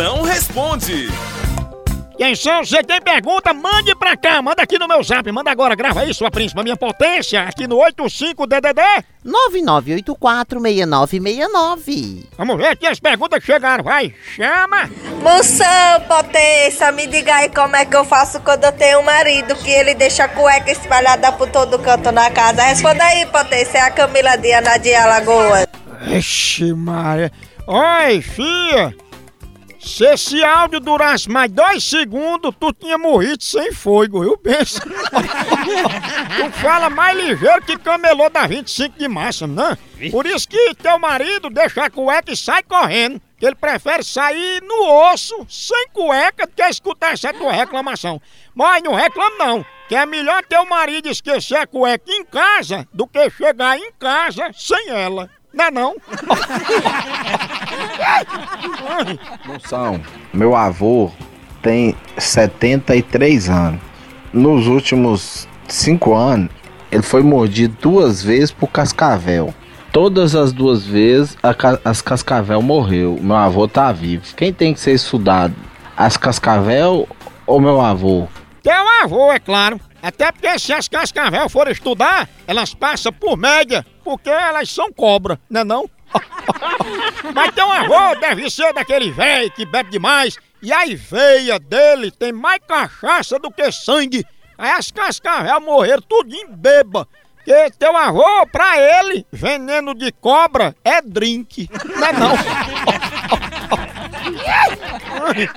Moção responde. Atenção, você tem pergunta? Mande pra cá, manda aqui no meu zap, manda agora, grava aí, sua príncipa, minha potência, aqui no 85DDD. 99846969. Vamos ver aqui as perguntas que chegaram, vai, chama. Moção, potência, me diga aí como é que eu faço quando eu tenho um marido que ele deixa a cueca espalhada por todo canto na casa. Responda aí, potência, é a Camila de Anadia Alagoas. Ixi, Maria. Oi, filha. Se esse áudio durasse mais dois segundos, tu tinha morrido sem fogo, viu? Pensa. tu fala mais ligeiro que camelô da 25 de março, né? Por isso que teu marido deixa a cueca e sai correndo. Que ele prefere sair no osso, sem cueca, do que escutar essa tua reclamação. Mas não reclama não, que é melhor teu marido esquecer a cueca em casa do que chegar em casa sem ela. Não é não? Moção, meu avô tem 73 anos. Nos últimos 5 anos, ele foi mordido duas vezes por cascavel. Todas as duas vezes, a ca- as cascavel morreu. Meu avô tá vivo. Quem tem que ser estudado? As cascavel ou meu avô? Teu avô, é claro. Até porque se as cascavel forem estudar, elas passam por média, porque elas são cobra, né não? Mas teu avô deve ser daquele velho que bebe demais e a veia dele tem mais cachaça do que sangue. Aí as cascavel morreram tudinho beba. Porque teu avô, pra ele, veneno de cobra é drink, né não?